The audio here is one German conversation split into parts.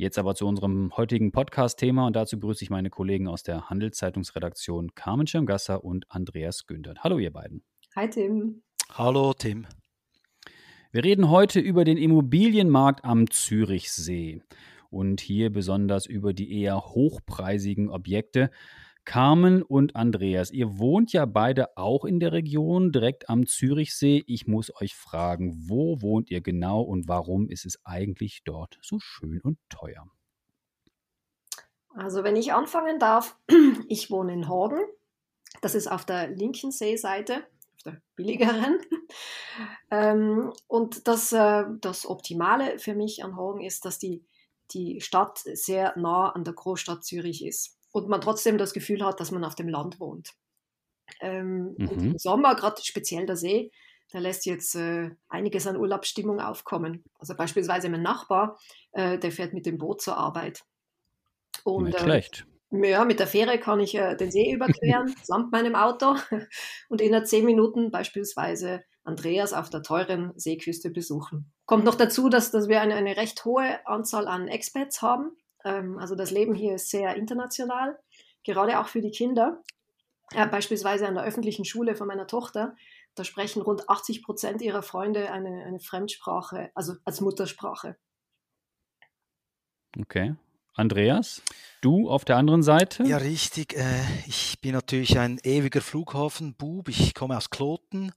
Jetzt aber zu unserem heutigen Podcast-Thema und dazu begrüße ich meine Kollegen aus der Handelszeitungsredaktion Carmen Schirmgasser und Andreas Güntert. Hallo ihr beiden. Hi Tim. Hallo Tim. Wir reden heute über den Immobilienmarkt am Zürichsee und hier besonders über die eher hochpreisigen Objekte. Carmen und Andreas, ihr wohnt ja beide auch in der Region, direkt am Zürichsee. Ich muss euch fragen, wo wohnt ihr genau und warum ist es eigentlich dort so schön und teuer? Also wenn ich anfangen darf, ich wohne in Horgen. Das ist auf der linken Seeseite, auf der billigeren. Ähm, und das, äh, das Optimale für mich an Horgen ist, dass die, die Stadt sehr nah an der Großstadt Zürich ist und man trotzdem das Gefühl hat, dass man auf dem Land wohnt. Ähm, mhm. Im Sommer, gerade speziell der See, der lässt jetzt äh, einiges an Urlaubsstimmung aufkommen. Also beispielsweise mein Nachbar, äh, der fährt mit dem Boot zur Arbeit. Und, Nicht äh, schlecht. Äh, ja, mit der Fähre kann ich äh, den See überqueren, samt meinem Auto. Und in zehn Minuten beispielsweise Andreas auf der teuren Seeküste besuchen. Kommt noch dazu, dass, dass wir eine, eine recht hohe Anzahl an Expats haben. Ähm, also das Leben hier ist sehr international, gerade auch für die Kinder. Äh, beispielsweise an der öffentlichen Schule von meiner Tochter, da sprechen rund 80 Prozent ihrer Freunde eine, eine Fremdsprache, also als Muttersprache. Okay. Andreas, du auf der anderen Seite? Ja, richtig. Äh, ich bin natürlich ein ewiger Flughafenbub. Ich komme aus Kloten,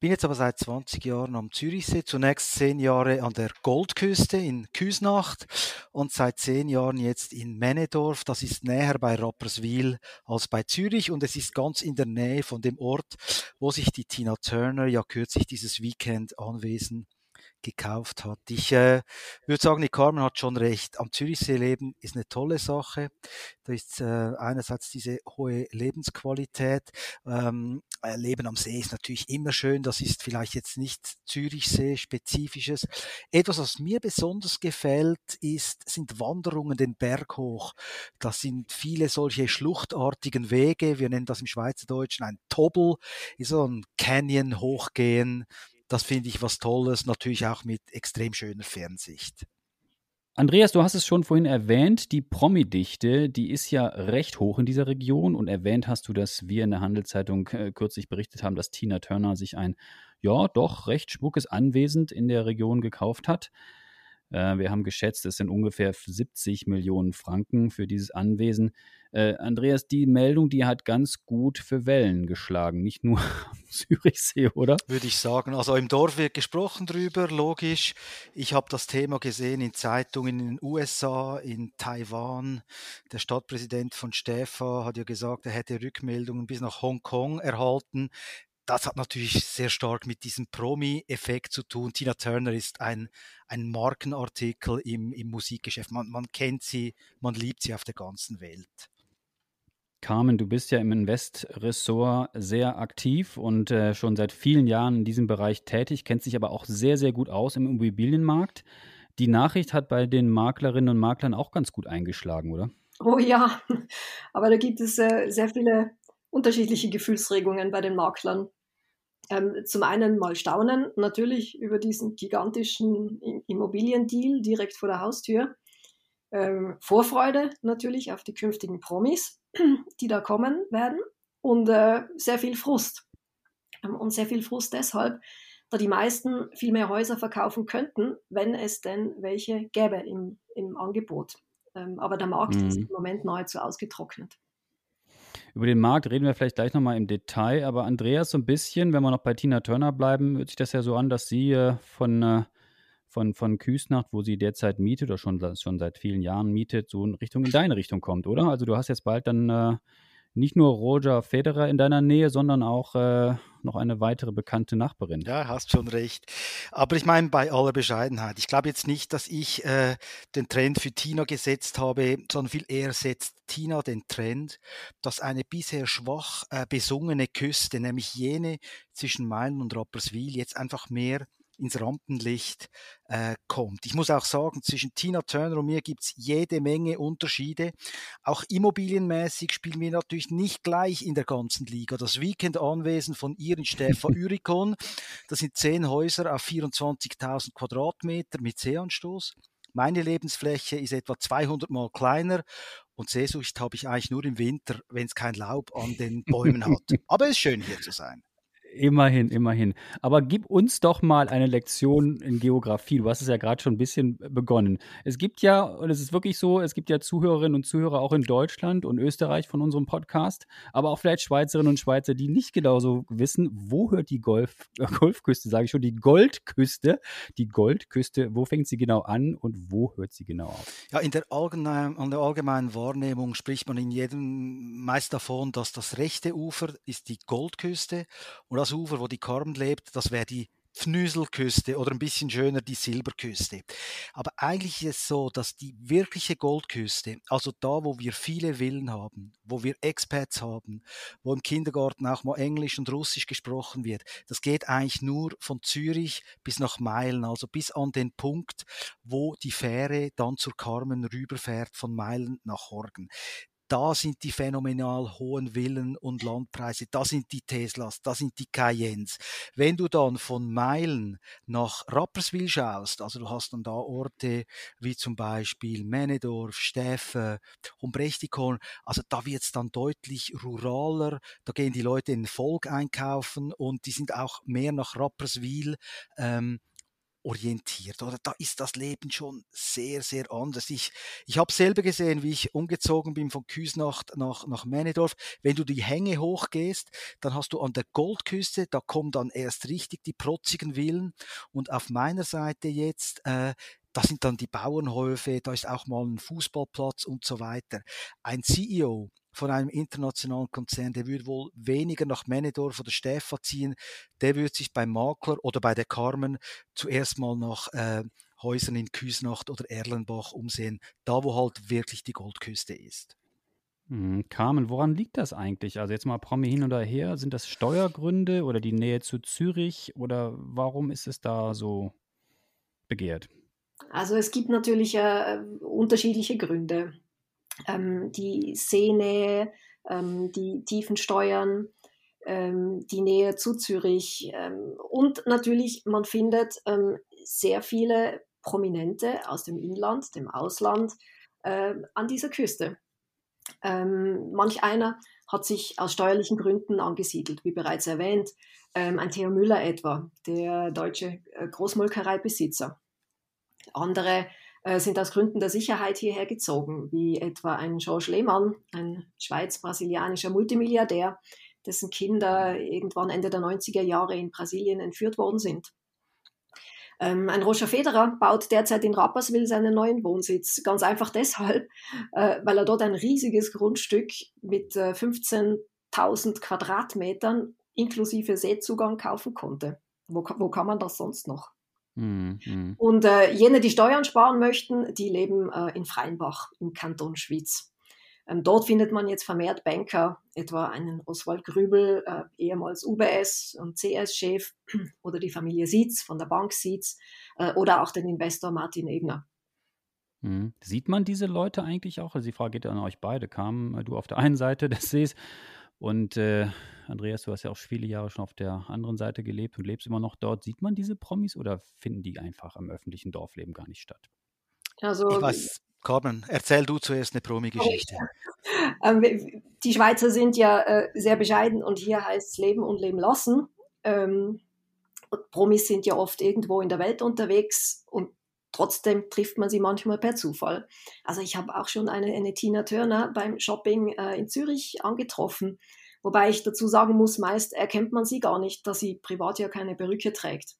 bin jetzt aber seit 20 Jahren am Zürichsee, zunächst zehn Jahre an der Goldküste in Küsnacht und seit zehn Jahren jetzt in Männedorf. Das ist näher bei Rapperswil als bei Zürich und es ist ganz in der Nähe von dem Ort, wo sich die Tina Turner ja kürzlich dieses Weekend anwesen gekauft hat. Ich äh, würde sagen, die Carmen hat schon recht. Am Zürichsee leben ist eine tolle Sache. Da ist äh, einerseits diese hohe Lebensqualität. Ähm, äh, leben am See ist natürlich immer schön. Das ist vielleicht jetzt nicht Zürichsee-spezifisches. Etwas, was mir besonders gefällt, ist, sind Wanderungen den Berg hoch. Das sind viele solche schluchtartigen Wege. Wir nennen das im Schweizerdeutschen ein Tobel, so ein Canyon hochgehen das finde ich was Tolles, natürlich auch mit extrem schöner Fernsicht. Andreas, du hast es schon vorhin erwähnt, die Promi-Dichte, die ist ja recht hoch in dieser Region und erwähnt hast du, dass wir in der Handelszeitung äh, kürzlich berichtet haben, dass Tina Turner sich ein, ja, doch recht schmuckes Anwesen in der Region gekauft hat. Äh, wir haben geschätzt, es sind ungefähr 70 Millionen Franken für dieses Anwesen. Äh, Andreas, die Meldung, die hat ganz gut für Wellen geschlagen, nicht nur am Zürichsee, oder? Würde ich sagen. Also im Dorf wird gesprochen drüber, logisch. Ich habe das Thema gesehen in Zeitungen in den USA, in Taiwan. Der Stadtpräsident von Stäfa hat ja gesagt, er hätte Rückmeldungen bis nach Hongkong erhalten das hat natürlich sehr stark mit diesem Promi-Effekt zu tun. Tina Turner ist ein, ein Markenartikel im, im Musikgeschäft. Man, man kennt sie, man liebt sie auf der ganzen Welt. Carmen, du bist ja im Invest-Ressort sehr aktiv und äh, schon seit vielen Jahren in diesem Bereich tätig, kennst dich aber auch sehr, sehr gut aus im Immobilienmarkt. Die Nachricht hat bei den Maklerinnen und Maklern auch ganz gut eingeschlagen, oder? Oh ja, aber da gibt es äh, sehr viele unterschiedliche Gefühlsregungen bei den Maklern ähm, zum einen mal staunen, natürlich über diesen gigantischen Immobiliendeal direkt vor der Haustür. Ähm, Vorfreude natürlich auf die künftigen Promis, die da kommen werden. Und äh, sehr viel Frust. Ähm, und sehr viel Frust deshalb, da die meisten viel mehr Häuser verkaufen könnten, wenn es denn welche gäbe im, im Angebot. Ähm, aber der Markt mhm. ist im Moment nahezu ausgetrocknet. Über den Markt reden wir vielleicht gleich nochmal im Detail, aber Andreas, so ein bisschen, wenn wir noch bei Tina Turner bleiben, hört sich das ja so an, dass sie äh, von, äh, von, von Küsnacht, wo sie derzeit mietet oder schon, schon seit vielen Jahren mietet, so in Richtung in deine Richtung kommt, oder? Also du hast jetzt bald dann äh, nicht nur Roger Federer in deiner Nähe, sondern auch äh, noch eine weitere bekannte Nachbarin. Ja, hast schon recht. Aber ich meine, bei aller Bescheidenheit, ich glaube jetzt nicht, dass ich äh, den Trend für Tina gesetzt habe, sondern viel eher setzt Tina den Trend, dass eine bisher schwach äh, besungene Küste, nämlich jene zwischen Meilen und Rapperswil, jetzt einfach mehr ins Rampenlicht äh, kommt. Ich muss auch sagen, zwischen Tina Turner und mir gibt's jede Menge Unterschiede. Auch immobilienmäßig spielen wir natürlich nicht gleich in der ganzen Liga. Das Weekend-Anwesen von ihr in Stefan Urikon, das sind zehn Häuser auf 24.000 Quadratmeter mit Seeanstoß. Meine Lebensfläche ist etwa 200 mal kleiner und Seesucht habe ich eigentlich nur im Winter, wenn es kein Laub an den Bäumen hat. Aber es ist schön hier zu sein. Immerhin, immerhin. Aber gib uns doch mal eine Lektion in Geografie. Du hast es ja gerade schon ein bisschen begonnen. Es gibt ja, und es ist wirklich so, es gibt ja Zuhörerinnen und Zuhörer auch in Deutschland und Österreich von unserem Podcast, aber auch vielleicht Schweizerinnen und Schweizer, die nicht genauso wissen, wo hört die Golf, äh, Golfküste, sage ich schon, die Goldküste, die Goldküste, wo fängt sie genau an und wo hört sie genau auf? Ja, in der, allgemein, an der allgemeinen Wahrnehmung spricht man in jedem meist davon, dass das rechte Ufer ist die Goldküste und das Ufer, wo die Korn lebt, das wäre die Pfnüselküste oder ein bisschen schöner die Silberküste. Aber eigentlich ist es so, dass die wirkliche Goldküste, also da, wo wir viele Villen haben, wo wir Expats haben, wo im Kindergarten auch mal Englisch und Russisch gesprochen wird, das geht eigentlich nur von Zürich bis nach Meilen, also bis an den Punkt, wo die Fähre dann zur Carmen rüberfährt von Meilen nach Horgen da sind die phänomenal hohen Villen und Landpreise, da sind die Teslas, da sind die Cayennes. Wenn du dann von Meilen nach Rapperswil schaust, also du hast dann da Orte wie zum Beispiel Männedorf, Steffen, Humbrechtikon, also da wird es dann deutlich ruraler, da gehen die Leute in Volk einkaufen und die sind auch mehr nach Rapperswil ähm, orientiert. Oder da ist das Leben schon sehr, sehr anders. Ich, ich habe selber gesehen, wie ich umgezogen bin von Küsnacht nach, nach Männedorf. Wenn du die Hänge hochgehst, dann hast du an der Goldküste, da kommen dann erst richtig die protzigen Villen. Und auf meiner Seite jetzt, äh, da sind dann die Bauernhöfe, da ist auch mal ein Fußballplatz und so weiter. Ein CEO von einem internationalen Konzern, der würde wohl weniger nach Männedorf oder Stäfa ziehen, der würde sich beim Makler oder bei der Carmen zuerst mal nach äh, Häusern in Küsnacht oder Erlenbach umsehen, da wo halt wirklich die Goldküste ist. Hm, Carmen, woran liegt das eigentlich? Also jetzt mal Promi hin oder her, sind das Steuergründe oder die Nähe zu Zürich oder warum ist es da so begehrt? Also es gibt natürlich äh, unterschiedliche Gründe ähm, die Seenähe, ähm, die tiefen Steuern, ähm, die Nähe zu Zürich ähm, und natürlich, man findet ähm, sehr viele Prominente aus dem Inland, dem Ausland äh, an dieser Küste. Ähm, manch einer hat sich aus steuerlichen Gründen angesiedelt, wie bereits erwähnt, ein Theo Müller etwa, der deutsche äh, Großmolkereibesitzer. Andere äh, sind aus Gründen der Sicherheit hierher gezogen, wie etwa ein Georges Lehmann, ein schweiz-brasilianischer Multimilliardär, dessen Kinder irgendwann Ende der 90er Jahre in Brasilien entführt worden sind. Ähm, ein Roger Federer baut derzeit in Rapperswil seinen neuen Wohnsitz. Ganz einfach deshalb, äh, weil er dort ein riesiges Grundstück mit äh, 15.000 Quadratmetern inklusive Seezugang kaufen konnte. Wo, wo kann man das sonst noch? Mhm. Und äh, jene, die Steuern sparen möchten, die leben äh, in Freienbach im Kanton Schwyz. Ähm, dort findet man jetzt vermehrt Banker, etwa einen Oswald Grübel, äh, ehemals UBS und CS-Chef, oder die Familie Sietz von der Bank Sietz, äh, oder auch den Investor Martin Ebner. Mhm. Sieht man diese Leute eigentlich auch? Also die Frage geht an euch beide. Kam äh, du auf der einen Seite des Sees und äh, Andreas, du hast ja auch viele Jahre schon auf der anderen Seite gelebt und lebst immer noch dort. Sieht man diese Promis oder finden die einfach am öffentlichen Dorfleben gar nicht statt? Also, ich weiß, Carmen, erzähl du zuerst eine Promi-Geschichte. Ähm, die Schweizer sind ja äh, sehr bescheiden und hier heißt es Leben und Leben lassen. Ähm, Promis sind ja oft irgendwo in der Welt unterwegs und trotzdem trifft man sie manchmal per Zufall. Also ich habe auch schon eine, eine Tina Turner beim Shopping äh, in Zürich angetroffen. Wobei ich dazu sagen muss, meist erkennt man sie gar nicht, dass sie privat ja keine Perücke trägt.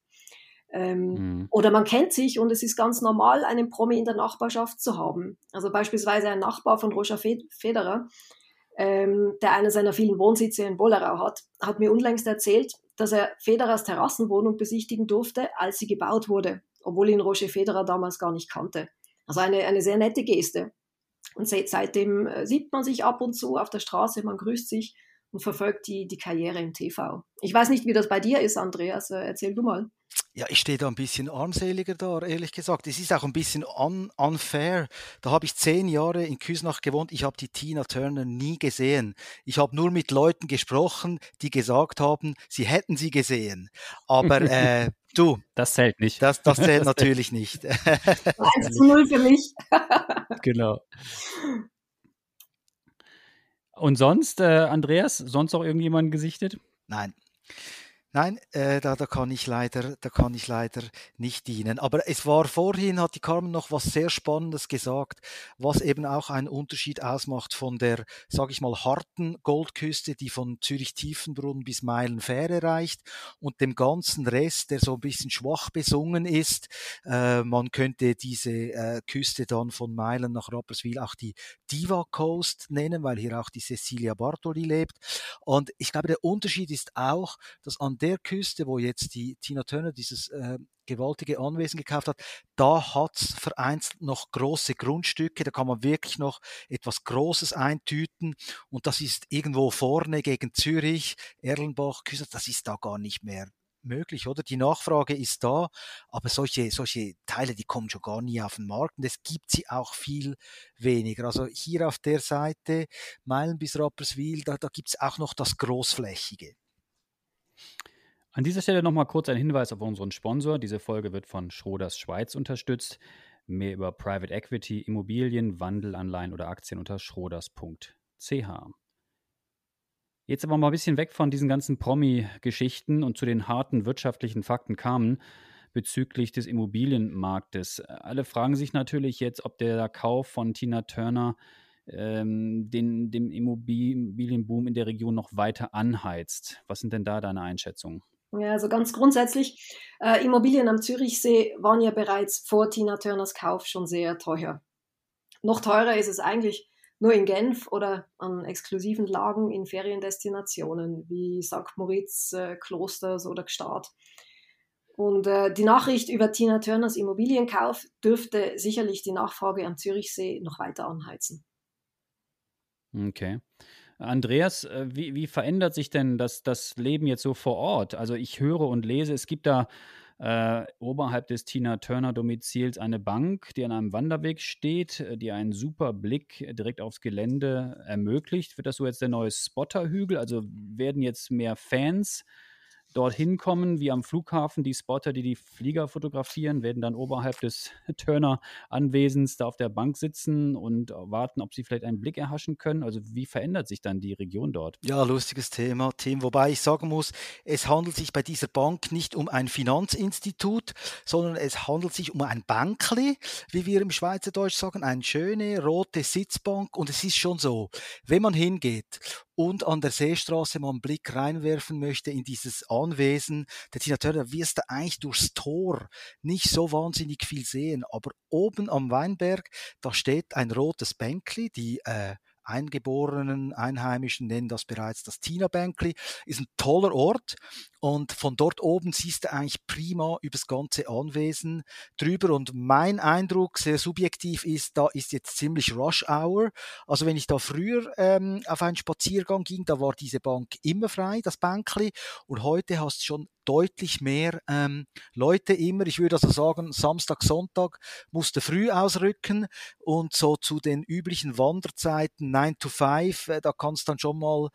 Ähm, mhm. Oder man kennt sich und es ist ganz normal, einen Promi in der Nachbarschaft zu haben. Also beispielsweise ein Nachbar von Roger Federer, ähm, der einen seiner vielen Wohnsitze in Bollerau hat, hat mir unlängst erzählt, dass er Federers Terrassenwohnung besichtigen durfte, als sie gebaut wurde, obwohl ihn Roger Federer damals gar nicht kannte. Also eine, eine sehr nette Geste. Und seit, seitdem äh, sieht man sich ab und zu auf der Straße, man grüßt sich und verfolgt die, die Karriere im TV. Ich weiß nicht, wie das bei dir ist, Andreas. Äh, erzähl du mal. Ja, ich stehe da ein bisschen armseliger da, ehrlich gesagt. Es ist auch ein bisschen un unfair. Da habe ich zehn Jahre in Küsnach gewohnt. Ich habe die Tina Turner nie gesehen. Ich habe nur mit Leuten gesprochen, die gesagt haben, sie hätten sie gesehen. Aber äh, du. Das zählt nicht. Das, das zählt das natürlich nicht. 1 zu 0 für mich. genau. Und sonst, äh, Andreas, sonst auch irgendjemanden gesichtet? Nein. Nein, äh, da, da, kann ich leider, da kann ich leider nicht dienen. Aber es war vorhin, hat die Carmen noch was sehr Spannendes gesagt, was eben auch einen Unterschied ausmacht von der, sage ich mal, harten Goldküste, die von Zürich-Tiefenbrunn bis Meilenfähre reicht und dem ganzen Rest, der so ein bisschen schwach besungen ist. Äh, man könnte diese äh, Küste dann von Meilen nach Rapperswil auch die Diva Coast nennen, weil hier auch die Cecilia Bartoli lebt. Und ich glaube, der Unterschied ist auch, dass an der Küste, wo jetzt die Tina Turner dieses äh, gewaltige Anwesen gekauft hat, da hat es vereinzelt noch große Grundstücke, da kann man wirklich noch etwas Großes eintüten und das ist irgendwo vorne gegen Zürich, Erlenbach, Küste, das ist da gar nicht mehr möglich, oder? Die Nachfrage ist da, aber solche, solche Teile, die kommen schon gar nie auf den Markt und es gibt sie auch viel weniger. Also hier auf der Seite, Meilen bis Rapperswil, da, da gibt es auch noch das Großflächige. An dieser Stelle nochmal kurz ein Hinweis auf unseren Sponsor. Diese Folge wird von Schroders Schweiz unterstützt. Mehr über Private Equity, Immobilien, Wandelanleihen oder Aktien unter schroders.ch. Jetzt aber mal ein bisschen weg von diesen ganzen Promi-Geschichten und zu den harten wirtschaftlichen Fakten kamen bezüglich des Immobilienmarktes. Alle fragen sich natürlich jetzt, ob der Kauf von Tina Turner ähm, den, den Immobilienboom in der Region noch weiter anheizt. Was sind denn da deine Einschätzungen? Ja, also ganz grundsätzlich, äh, Immobilien am Zürichsee waren ja bereits vor Tina Turners Kauf schon sehr teuer. Noch teurer ist es eigentlich nur in Genf oder an exklusiven Lagen in Feriendestinationen wie St. Moritz, äh, Klosters oder Gstaad. Und äh, die Nachricht über Tina Turners Immobilienkauf dürfte sicherlich die Nachfrage am Zürichsee noch weiter anheizen. Okay. Andreas, äh, wie, wie verändert sich denn das, das Leben jetzt so vor Ort? Also ich höre und lese, es gibt da äh, oberhalb des Tina Turner Domizils eine Bank, die an einem Wanderweg steht, äh, die einen super Blick direkt aufs Gelände ermöglicht. Wird das so jetzt der neue Spotterhügel? Also werden jetzt mehr Fans dorthin kommen, wie am Flughafen. Die Spotter, die die Flieger fotografieren, werden dann oberhalb des Turner-Anwesens da auf der Bank sitzen und warten, ob sie vielleicht einen Blick erhaschen können. Also wie verändert sich dann die Region dort? Ja, lustiges Thema, Tim. Wobei ich sagen muss, es handelt sich bei dieser Bank nicht um ein Finanzinstitut, sondern es handelt sich um ein Bankli, wie wir im Schweizerdeutsch sagen, eine schöne rote Sitzbank. Und es ist schon so, wenn man hingeht und an der Seestraße mal einen Blick reinwerfen möchte in dieses Anwesen der Tina Turner, wirst du eigentlich durchs Tor nicht so wahnsinnig viel sehen. Aber oben am Weinberg, da steht ein rotes Bänkli, die äh, eingeborenen Einheimischen nennen das bereits das Tina Bänkli, ist ein toller Ort und von dort oben siehst du eigentlich prima übers ganze Anwesen drüber. Und mein Eindruck, sehr subjektiv, ist, da ist jetzt ziemlich Rush Hour. Also wenn ich da früher ähm, auf einen Spaziergang ging, da war diese Bank immer frei, das Bankli. Und heute hast du schon deutlich mehr ähm, Leute immer. Ich würde also sagen, Samstag, Sonntag musste früh ausrücken und so zu den üblichen Wanderzeiten 9 to 5, äh, da kannst dann schon mal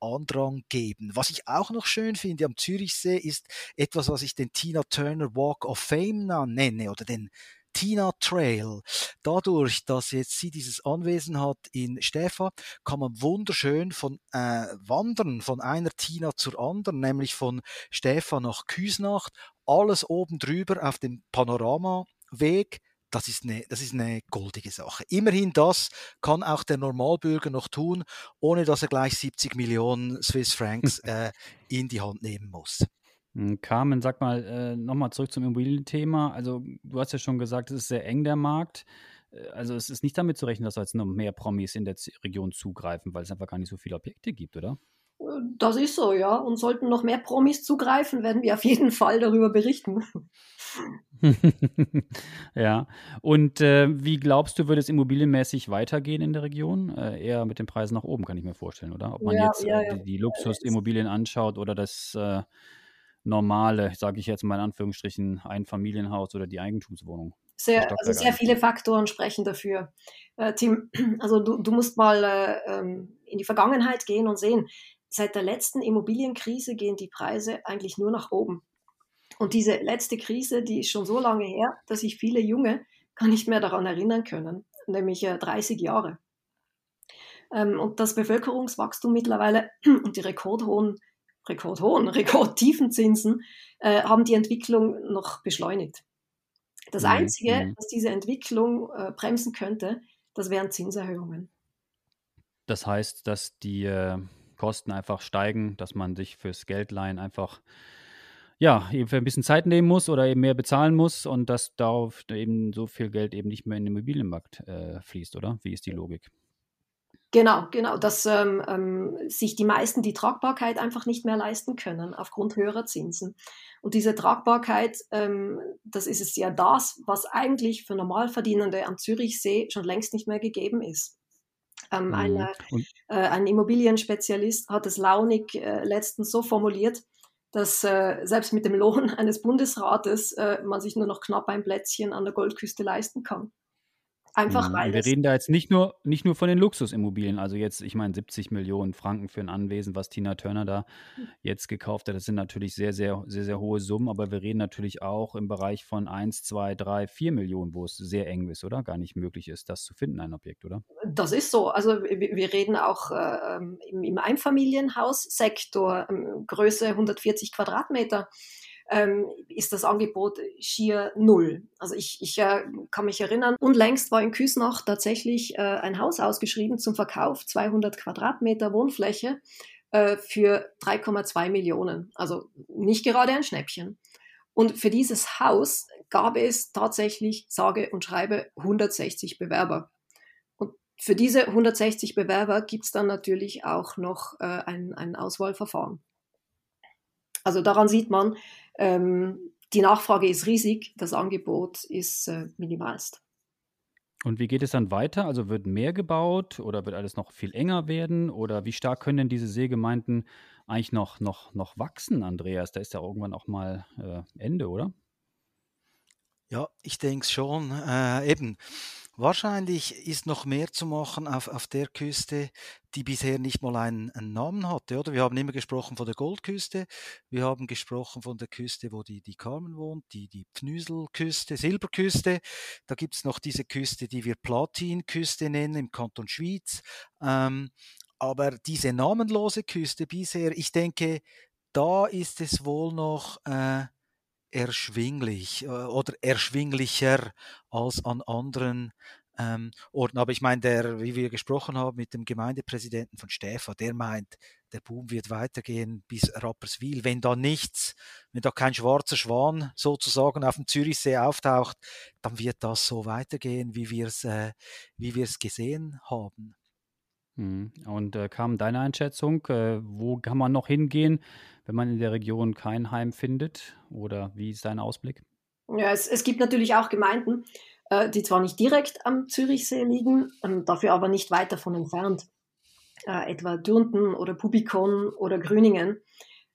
Andrang geben. Was ich auch noch schön finde am Zürichsee ist etwas, was ich den Tina Turner Walk of Fame nenne oder den Tina Trail. Dadurch, dass jetzt sie dieses Anwesen hat in Stefan, kann man wunderschön von äh, wandern von einer Tina zur anderen, nämlich von Stefan nach Küsnacht, alles oben drüber auf dem Panoramaweg das ist, eine, das ist eine goldige Sache. Immerhin das kann auch der Normalbürger noch tun, ohne dass er gleich 70 Millionen Swiss Franks äh, in die Hand nehmen muss. Hm, Carmen, sag mal, äh, nochmal zurück zum Immobilienthema. Also, du hast ja schon gesagt, es ist sehr eng der Markt. Äh, also, es ist nicht damit zu rechnen, dass jetzt noch mehr Promis in der Region zugreifen, weil es einfach gar nicht so viele Objekte gibt, oder? Das ist so, ja. Und sollten noch mehr Promis zugreifen, werden wir auf jeden Fall darüber berichten. ja. Und äh, wie glaubst du, wird es immobilienmäßig weitergehen in der Region? Äh, eher mit den Preisen nach oben, kann ich mir vorstellen, oder? Ob man ja, jetzt ja, äh, die, die Luxusimmobilien anschaut oder das äh, normale, sage ich jetzt mal in Anführungsstrichen, Einfamilienhaus oder die Eigentumswohnung. Sehr, also sehr viele Faktoren sprechen dafür. Äh, Tim, also du, du musst mal äh, ähm, in die Vergangenheit gehen und sehen, seit der letzten Immobilienkrise gehen die Preise eigentlich nur nach oben. Und diese letzte Krise, die ist schon so lange her, dass sich viele Junge gar nicht mehr daran erinnern können, nämlich äh, 30 Jahre. Ähm, und das Bevölkerungswachstum mittlerweile und die rekordhohen rekordhohen, rekordtiefen Zinsen äh, haben die Entwicklung noch beschleunigt. Das mhm. Einzige, mhm. was diese Entwicklung äh, bremsen könnte, das wären Zinserhöhungen. Das heißt, dass die äh, Kosten einfach steigen, dass man sich fürs Geldleihen einfach ja, eben für ein bisschen Zeit nehmen muss oder eben mehr bezahlen muss und dass darauf eben so viel Geld eben nicht mehr in den Immobilienmarkt äh, fließt, oder? Wie ist die Logik? Genau, genau, dass ähm, ähm, sich die meisten die Tragbarkeit einfach nicht mehr leisten können aufgrund höherer Zinsen. Und diese Tragbarkeit, ähm, das ist es ja das, was eigentlich für Normalverdienende am Zürichsee schon längst nicht mehr gegeben ist. Ähm, mhm. eine, äh, ein Immobilienspezialist hat es launig äh, letztens so formuliert, dass äh, selbst mit dem Lohn eines Bundesrates äh, man sich nur noch knapp ein Plätzchen an der Goldküste leisten kann. Einfach mhm. weil. Wir reden da jetzt nicht nur, nicht nur von den Luxusimmobilien. Also jetzt, ich meine, 70 Millionen Franken für ein Anwesen, was Tina Turner da hm. jetzt gekauft hat. Das sind natürlich sehr, sehr, sehr, sehr hohe Summen. Aber wir reden natürlich auch im Bereich von 1, 2, 3, 4 Millionen, wo es sehr eng ist, oder? Gar nicht möglich ist, das zu finden, ein Objekt, oder? Das ist so. Also wir reden auch äh, im, im Einfamilienhaussektor, äh, Größe 140 Quadratmeter ähm, ist das Angebot schier null. Also ich, ich äh, kann mich erinnern, unlängst war in Küsnach tatsächlich äh, ein Haus ausgeschrieben zum Verkauf, 200 Quadratmeter Wohnfläche äh, für 3,2 Millionen. Also nicht gerade ein Schnäppchen. Und für dieses Haus gab es tatsächlich, sage und schreibe, 160 Bewerber. Und für diese 160 Bewerber gibt es dann natürlich auch noch äh, ein, ein Auswahlverfahren. Also daran sieht man, ähm, die Nachfrage ist riesig, das Angebot ist äh, minimalst. Und wie geht es dann weiter? Also wird mehr gebaut oder wird alles noch viel enger werden? Oder wie stark können denn diese Seegemeinden eigentlich noch, noch, noch wachsen, Andreas? Da ist ja irgendwann auch mal äh, Ende, oder? Ja, ich denke schon. Äh, eben, wahrscheinlich ist noch mehr zu machen auf, auf der Küste, die bisher nicht mal einen, einen, Namen hatte. Oder wir haben immer gesprochen von der Goldküste, wir haben gesprochen von der Küste, wo die, die Carmen wohnt, die, die Pnüselküste, Silberküste. Da gibt es noch diese Küste, die wir Platinküste nennen im Kanton Schwyz. Ähm, aber diese namenlose Küste bisher, ich denke, da ist es wohl noch äh, erschwinglich äh, oder erschwinglicher als an anderen ähm, Orten. Aber ich meine, der, wie wir gesprochen haben mit dem Gemeindepräsidenten von Stäfa, der meint, der Boom wird weitergehen bis Rapperswil. Wenn da nichts, wenn da kein schwarzer Schwan sozusagen auf dem Zürichsee auftaucht, dann wird das so weitergehen, wie wir es äh, wie wir es gesehen haben. Mhm. Und äh, kam deine Einschätzung, äh, wo kann man noch hingehen, wenn man in der Region kein Heim findet? Oder wie ist dein Ausblick? Ja, es, es gibt natürlich auch Gemeinden, äh, die zwar nicht direkt am Zürichsee liegen, ähm, dafür aber nicht weit davon entfernt. Äh, etwa Dürnten oder Pubikon oder Grüningen.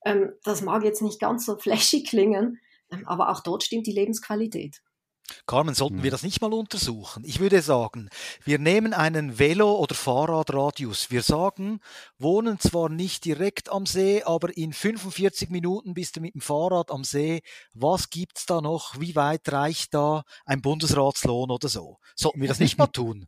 Ähm, das mag jetzt nicht ganz so flashig klingen, ähm, aber auch dort stimmt die Lebensqualität. Carmen, sollten wir hm. das nicht mal untersuchen? Ich würde sagen, wir nehmen einen Velo- oder Fahrradradius. Wir sagen, wohnen zwar nicht direkt am See, aber in 45 Minuten bist du mit dem Fahrrad am See. Was gibt's da noch? Wie weit reicht da ein Bundesratslohn oder so? Sollten wir das nicht mal tun?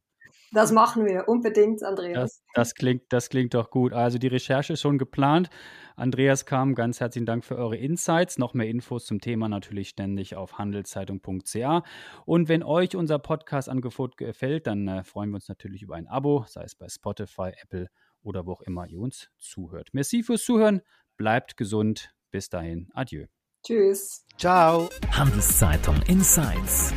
Das machen wir unbedingt, Andreas. Das, das, klingt, das klingt doch gut. Also die Recherche ist schon geplant. Andreas Kam, ganz herzlichen Dank für eure Insights. Noch mehr Infos zum Thema natürlich ständig auf handelszeitung.ca. Und wenn euch unser Podcast-Angebot gefällt, dann äh, freuen wir uns natürlich über ein Abo, sei es bei Spotify, Apple oder wo auch immer ihr uns zuhört. Merci fürs Zuhören. Bleibt gesund. Bis dahin. Adieu. Tschüss. Ciao. Handelszeitung Insights.